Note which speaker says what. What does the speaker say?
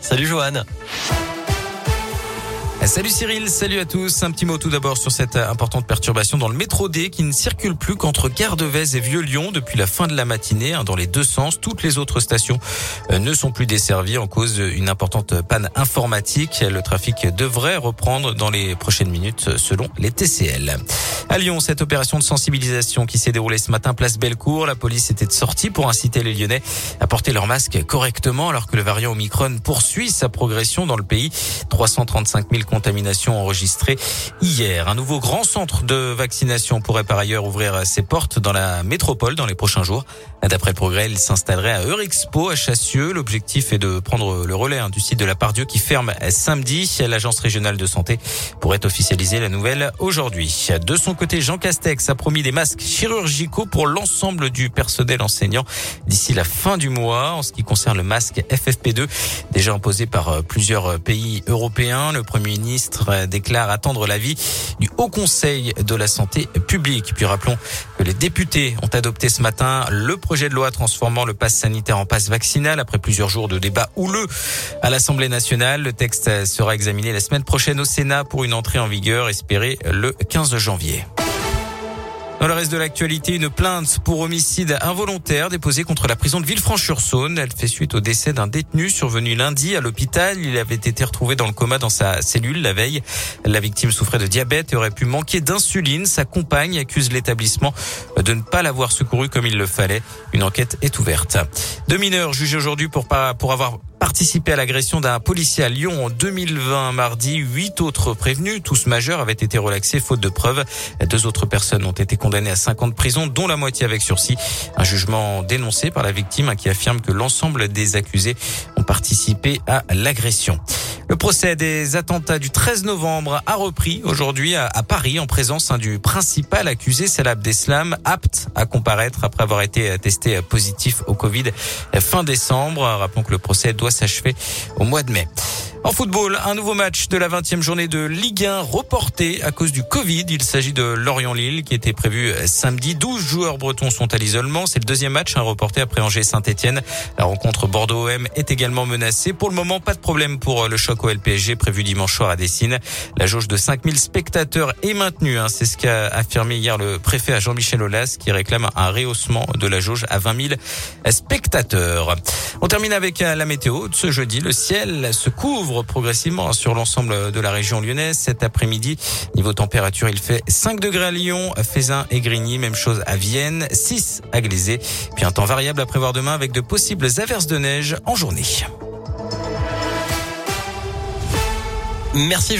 Speaker 1: Salut Johan.
Speaker 2: Salut Cyril, salut à tous. Un petit mot tout d'abord sur cette importante perturbation dans le métro D qui ne circule plus qu'entre Gare de et Vieux-Lyon depuis la fin de la matinée hein, dans les deux sens. Toutes les autres stations euh, ne sont plus desservies en cause d'une importante panne informatique. Le trafic devrait reprendre dans les prochaines minutes selon les TCL. À Lyon, cette opération de sensibilisation qui s'est déroulée ce matin place Bellecour, la police était sortie pour inciter les Lyonnais à porter leur masque correctement alors que le variant Omicron poursuit sa progression dans le pays. 335 000 contaminations enregistrées hier. Un nouveau grand centre de vaccination pourrait par ailleurs ouvrir ses portes dans la métropole dans les prochains jours. D'après le progrès, il s'installerait à Eurexpo à Chassieux. L'objectif est de prendre le relais hein, du site de la Pardieu qui ferme samedi. L'agence régionale de santé pourrait officialiser la nouvelle aujourd'hui. De son côté, Jean Castex a promis des masques chirurgicaux pour l'ensemble du personnel enseignant d'ici la fin du mois. En ce qui concerne le masque FFP2, déjà imposé par plusieurs pays européens, le Premier ministre déclare attendre l'avis du Haut Conseil de la santé publique. Puis rappelons que les députés ont adopté ce matin le projet de loi transformant le pass sanitaire en passe vaccinal après plusieurs jours de débat houleux à l'Assemblée nationale. Le texte sera examiné la semaine prochaine au Sénat pour une entrée en vigueur espérée le 15 janvier. Dans le reste de l'actualité, une plainte pour homicide involontaire déposée contre la prison de Villefranche-sur-Saône. Elle fait suite au décès d'un détenu survenu lundi à l'hôpital. Il avait été retrouvé dans le coma dans sa cellule la veille. La victime souffrait de diabète et aurait pu manquer d'insuline. Sa compagne accuse l'établissement de ne pas l'avoir secouru comme il le fallait. Une enquête est ouverte. Deux mineurs jugés aujourd'hui pour, pour avoir participé à l'agression d'un policier à Lyon en 2020. Mardi, huit autres prévenus, tous majeurs, avaient été relaxés faute de preuves. Deux autres personnes ont été condamnées à cinq ans de prison, dont la moitié avec sursis. Un jugement dénoncé par la victime qui affirme que l'ensemble des accusés ont participé à l'agression. Le procès des attentats du 13 novembre a repris aujourd'hui à, Paris en présence hein, du principal accusé Salah Abdeslam, apte à comparaître après avoir été testé positif au Covid fin décembre. Rappelons que le procès doit s'achever au mois de mai. En football, un nouveau match de la 20e journée de Ligue 1 reporté à cause du Covid. Il s'agit de Lorient-Lille qui était prévu samedi. 12 joueurs bretons sont à l'isolement. C'est le deuxième match un reporté après Angers-Saint-Etienne. La rencontre Bordeaux-OM est également menacée. Pour le moment, pas de problème pour le choc au LPSG prévu dimanche soir à Dessine. La jauge de 5000 spectateurs est maintenue. Hein. C'est ce qu'a affirmé hier le préfet à Jean-Michel Aulas qui réclame un rehaussement de la jauge à 20 000 spectateurs. On termine avec la météo. Ce jeudi, le ciel se couvre progressivement sur l'ensemble de la région lyonnaise. Cet après-midi, niveau température, il fait 5 degrés à Lyon, Fézin et Grigny, même chose à Vienne, 6 à Glazé. Puis un temps variable à prévoir demain avec de possibles averses de neige en journée.
Speaker 1: Merci